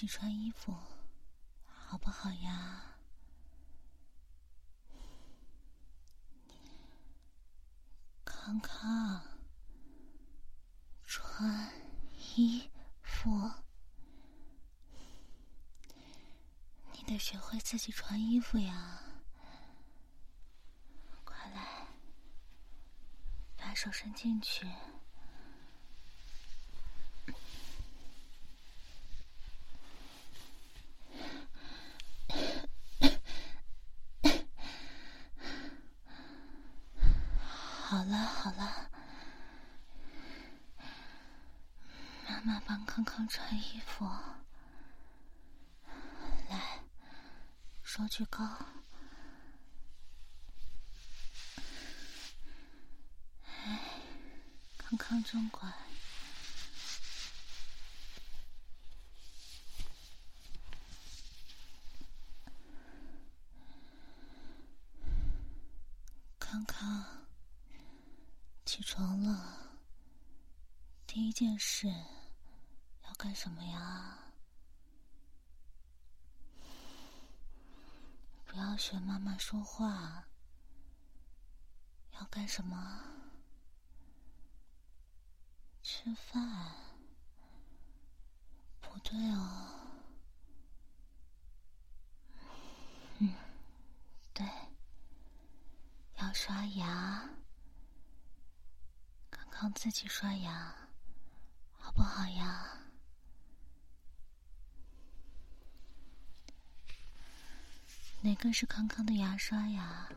自己穿衣服好不好呀？康康，穿衣服，你得学会自己穿衣服呀！快来，把手伸进去。好了好了，妈妈帮康康穿衣服。来，手举高。哎，康康真乖。康康。起床了，第一件事要干什么呀？不要学妈妈说话。要干什么？吃饭？不对哦。嗯，对，要刷牙。康自己刷牙，好不好呀？哪个是康康的牙刷呀？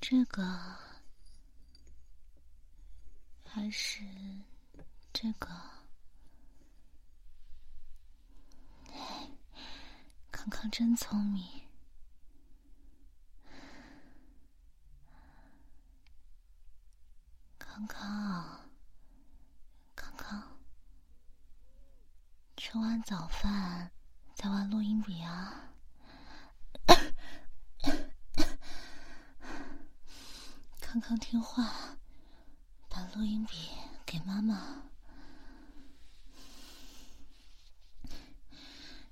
这个还是这个？康康真聪明。康康，康康，吃完早饭再玩录音笔啊！康康听话，录音笔给妈妈。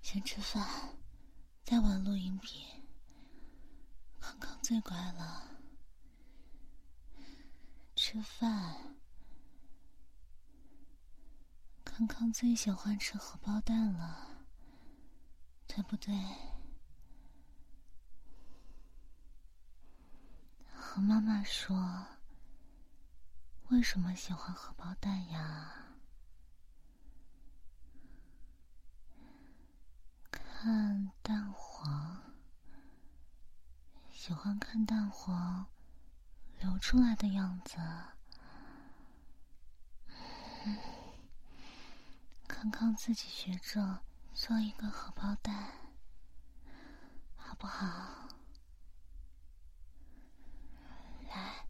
先吃饭，再玩录音笔。康康最乖了。吃饭，康康最喜欢吃荷包蛋了，对不对？和妈妈说，为什么喜欢荷包蛋呀？看蛋黄，喜欢看蛋黄。流出来的样子，康康自己学着做一个荷包蛋，好不好？来，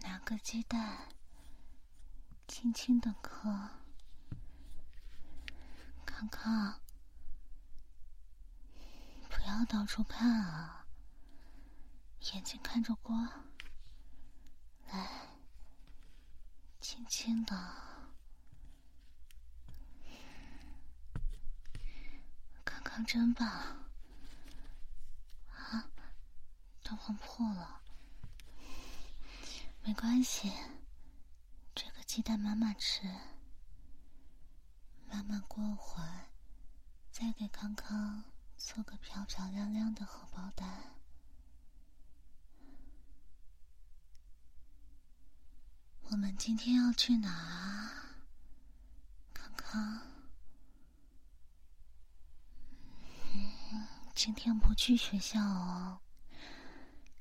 拿个鸡蛋，轻轻的磕。康康，不要到处看啊！眼睛看着锅，来，轻轻的，康康真棒！啊，蛋黄破了，没关系，这个鸡蛋妈妈吃，妈妈过会再给康康做个漂漂亮亮的荷包蛋。我们今天要去哪？康康，今天不去学校哦。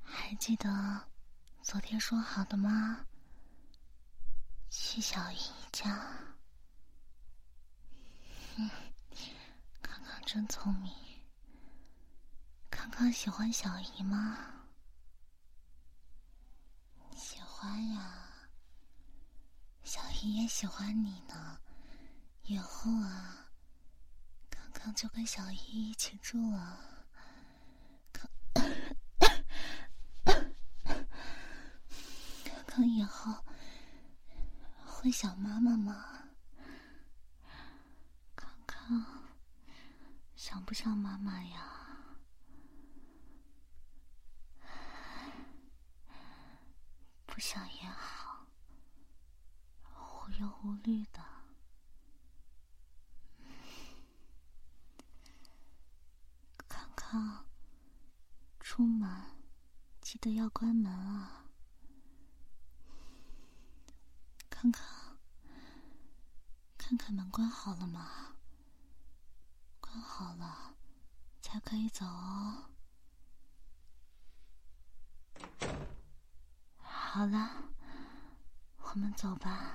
还记得昨天说好的吗？去小姨家。嗯，康康真聪明。康康喜欢小姨吗？喜欢呀。小姨也喜欢你呢。以后啊，康康就跟小姨一起住了。康康以后会想妈妈吗？想不想妈妈呀？不想也好，无忧无虑的。康康，出门记得要关门啊！康康，看看门关好了吗？关好了，才可以走哦。好了，我们走吧。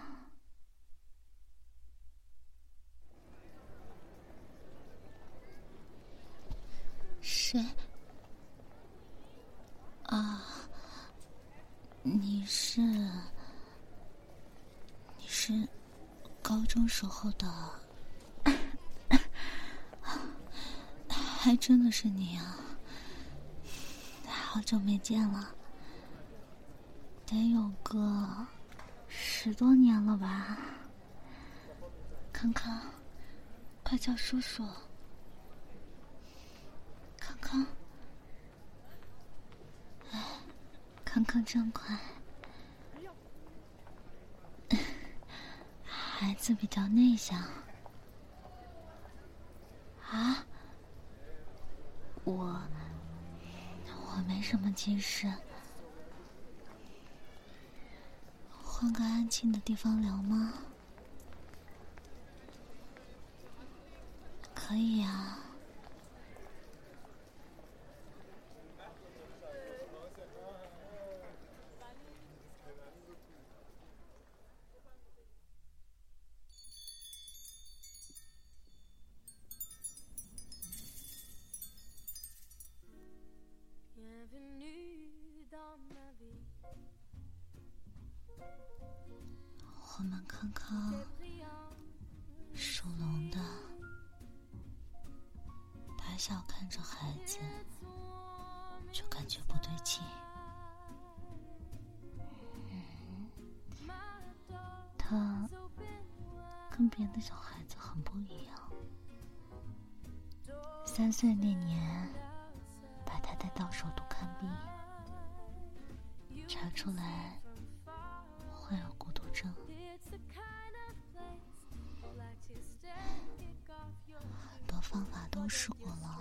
谁？啊，你是？是高中时候的？还真的是你啊！好久没见了，得有个十多年了吧？康康，快叫叔叔！康康，哎，康康真乖，孩子比较内向。啊？我我没什么急事，换个安静的地方聊吗？可以啊。跟别的小孩子很不一样。三岁那年，把他带到首都看病，查出来患有孤独症。很多方法都试过了，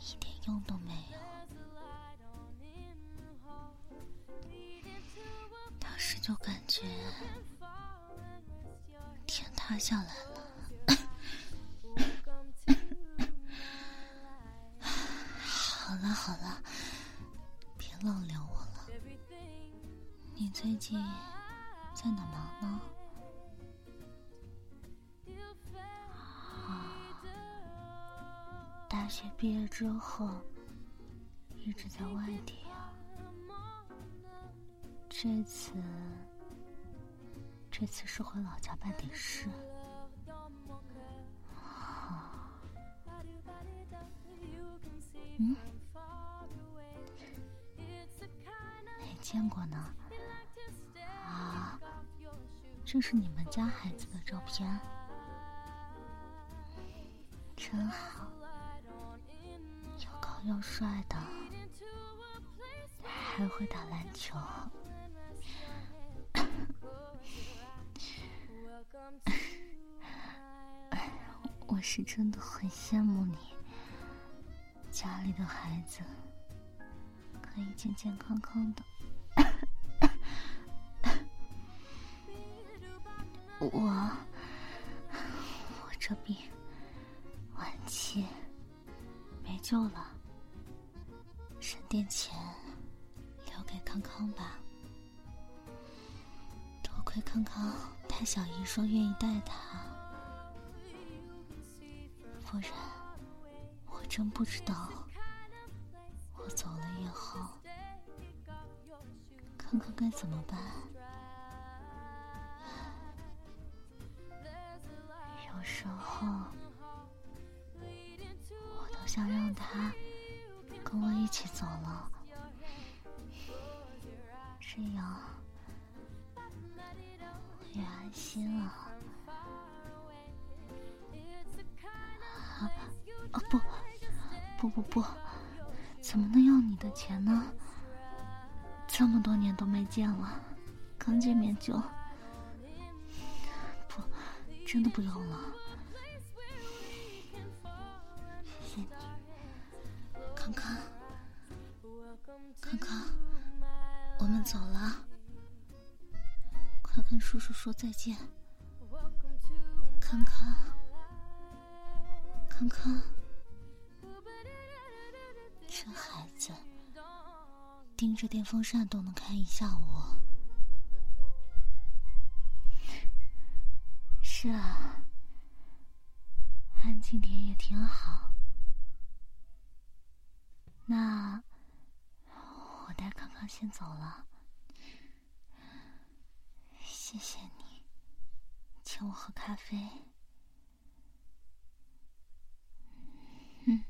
一点用都没有。当时就感觉塌下来了。好了好了，别老聊我了。你最近在哪忙呢？大学毕业之后，一直在外地啊。这次，这次是回老家办点事。嗯？没见过呢。啊，这是你们家孩子的照片，真好。又高又帅的，还会打篮球。我是真的很羡慕你，家里的孩子可以健健康康的。我，我这病晚期没救了。省点钱，留给康康吧。多亏康康他小姨说愿意带他，真不知道我走了以后康康该怎么办。有时候我都想让他跟我一起走了，不不，怎么能要你的钱呢？这么多年都没见了，刚见面就……不，真的不用了。谢谢，康康，康康，我们走了。快跟叔叔说再见，康康，康康，盯着电风扇都能看一下午。是啊，安静点也挺好。那我带康康先走了。谢谢你，请我喝咖啡。嗯，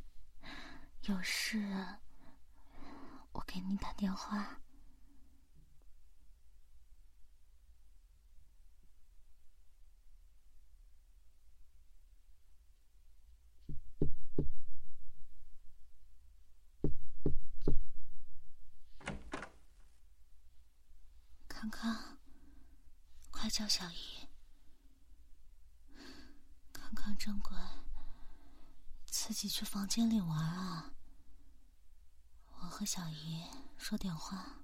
有事给你打电话。康康。快叫小姨！康康真乖，自己去房间里玩啊。和小姨说点话。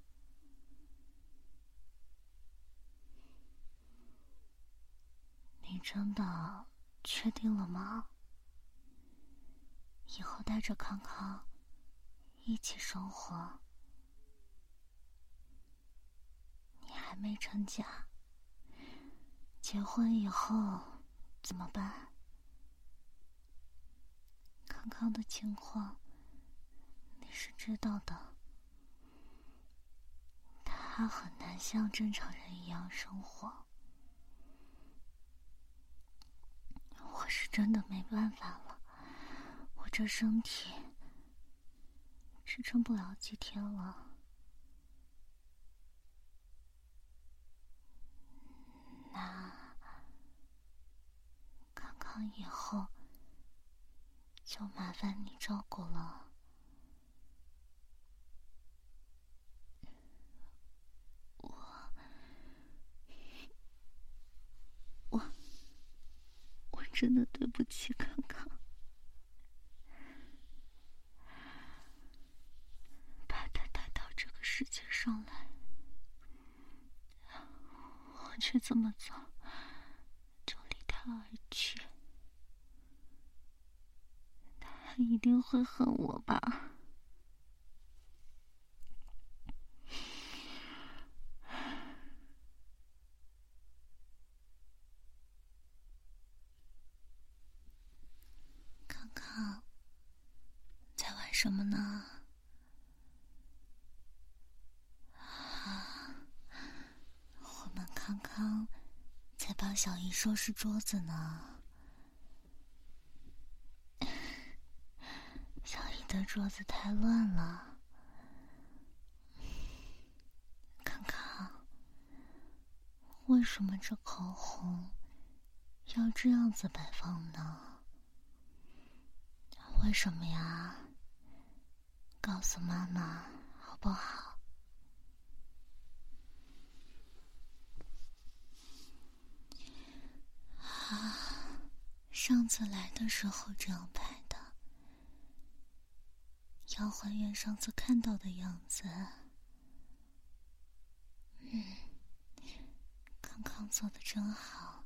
你真的确定了吗？以后带着康康一起生活？你还没成家。结婚以后怎么办？康康的情况是知道的，他很难像正常人一样生活。我是真的没办法了，我这身体支撑不了几天了。那康康以后就麻烦你照顾了。我我我真的对不起康康，把他带到这个世界上来。我却这么早就离他而去，他一定会恨我吧？康，在玩什么呢？我们康康在帮小姨收拾桌子呢。小姨的桌子太乱了。康康，为什么这口红要这样子摆放呢？为什么呀？告诉妈妈好不好？啊，上次来的时候这样拍的，要还原上次看到的样子。嗯，康康做的真好。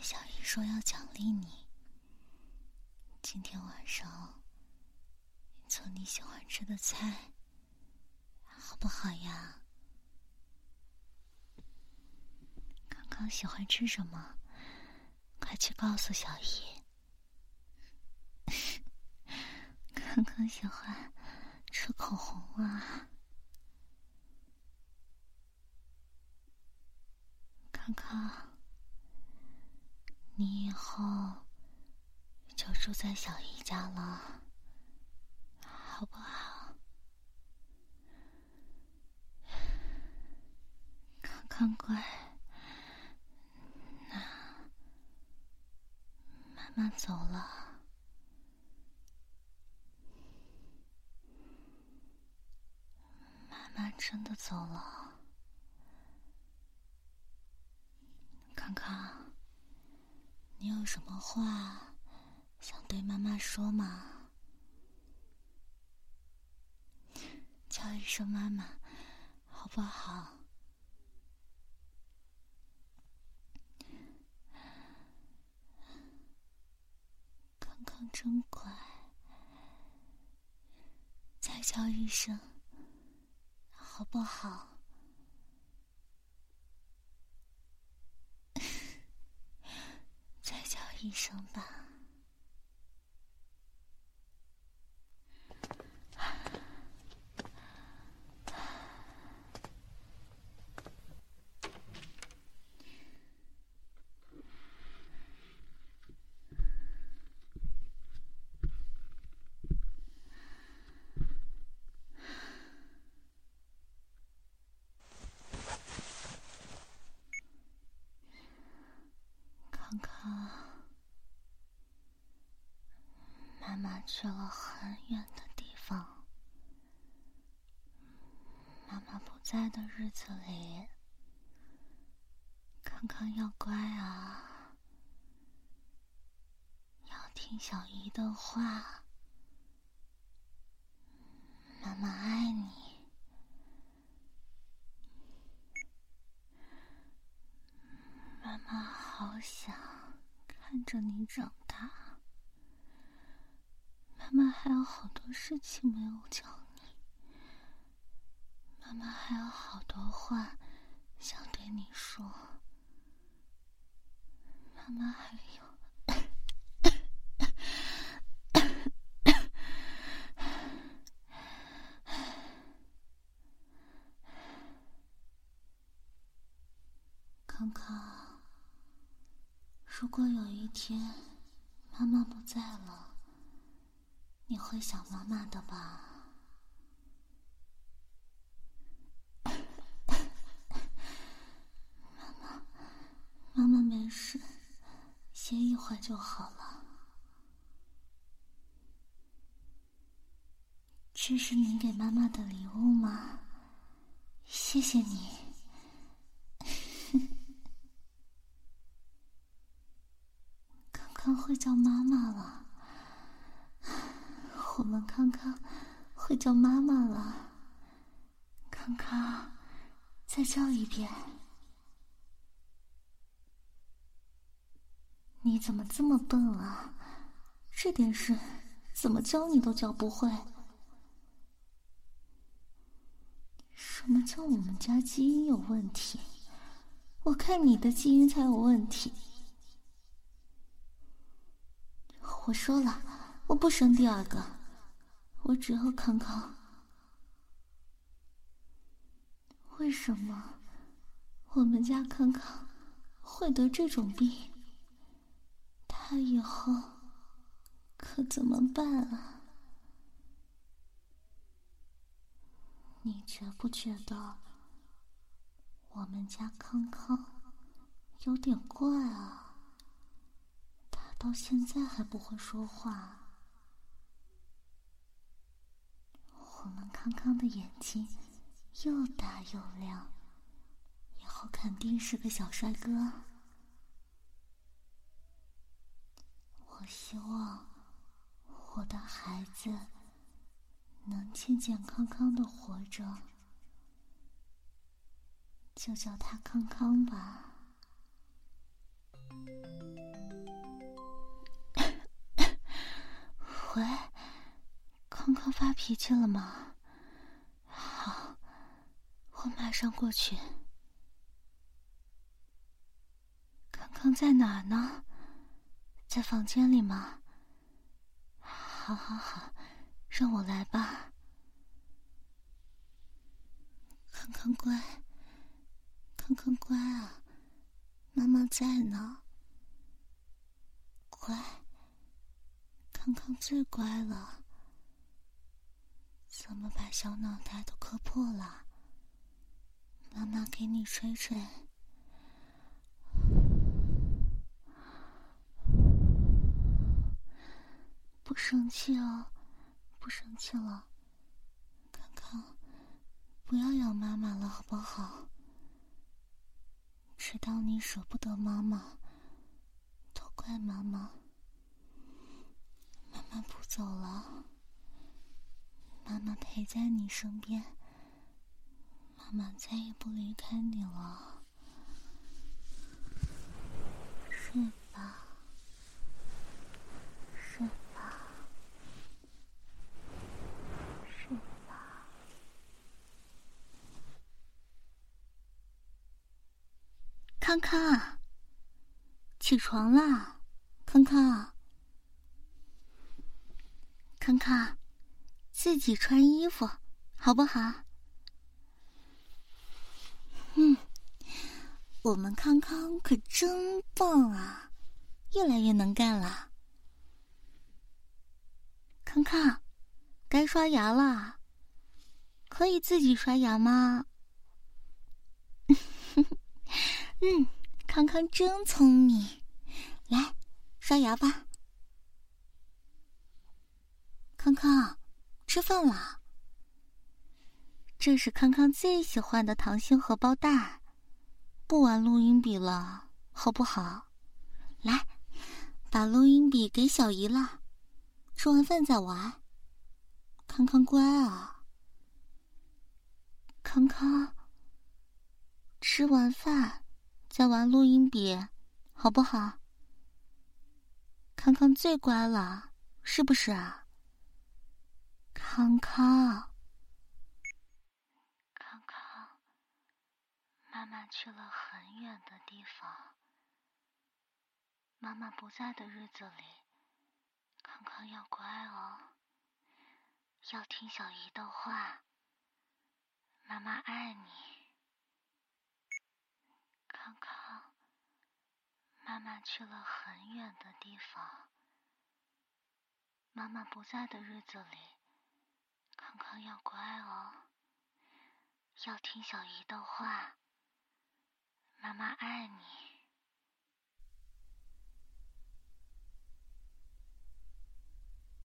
小姨说要奖励你，今天晚上做你喜欢吃的菜，好不好呀？康喜欢吃什么？快去告诉小姨。康康喜欢吃口红啊。康康，你以后就住在小姨家了，好不好？康康乖。那妈妈走了，妈妈真的走了。康康，你有什么话想对妈妈说吗？叫一声妈妈，好不好？真乖，再叫一声，好不好？再叫一声吧。去了很远的地方。妈妈不在的日子里，康康要乖啊，要听小姨的话。妈妈爱你，妈妈好想看着你长。妈妈还有好多事情没有教你，妈妈还有好多话想对你说，妈妈还有，康康，如果有一天妈妈不在了。你会想妈妈的吧？妈妈，妈妈没事，歇一会就好了。这是你给妈妈的礼物吗？谢谢你。刚刚会叫妈妈了。我们康康会叫妈妈了，康康，再叫一遍。你怎么这么笨啊？这点事怎么教你都教不会？什么叫我们家基因有问题？我看你的基因才有问题。我说了，我不生第二个。我只要康康。为什么我们家康康会得这种病？他以后可怎么办啊？你觉不觉得我们家康康有点怪啊？他到现在还不会说话。我们康康的眼睛又大又亮，以后肯定是个小帅哥。我希望我的孩子能健健康康的活着，就叫他康康吧。喂。康康发脾气了吗？好，我马上过去。康康在哪儿呢？在房间里吗？好，好，好，让我来吧。康康乖，康康乖啊，妈妈在呢。乖，康康最乖了。怎么把小脑袋都磕破了？妈妈给你吹吹。不生气哦，不生气了。康康，不要咬妈妈了，好不好？知道你舍不得妈妈，都怪妈妈。妈妈不走了。妈妈陪在你身边，妈妈再也不离开你了，睡吧，睡吧，睡吧。康康，起床啦，康康，康康。自己穿衣服，好不好？嗯，我们康康可真棒啊，越来越能干了。康康，该刷牙了，可以自己刷牙吗？嗯，康康真聪明，来刷牙吧，康康。吃饭了。这是康康最喜欢的糖心荷包蛋，不玩录音笔了，好不好？来，把录音笔给小姨了。吃完饭再玩。康康乖啊。康康，吃完饭再玩录音笔，好不好？康康最乖了，是不是啊？康康，康康，妈妈去了很远的地方。妈妈不在的日子里，康康要乖哦，要听小姨的话。妈妈爱你，康康。妈妈去了很远的地方。妈妈不在的日子里。康康要乖哦，要听小姨的话。妈妈爱你。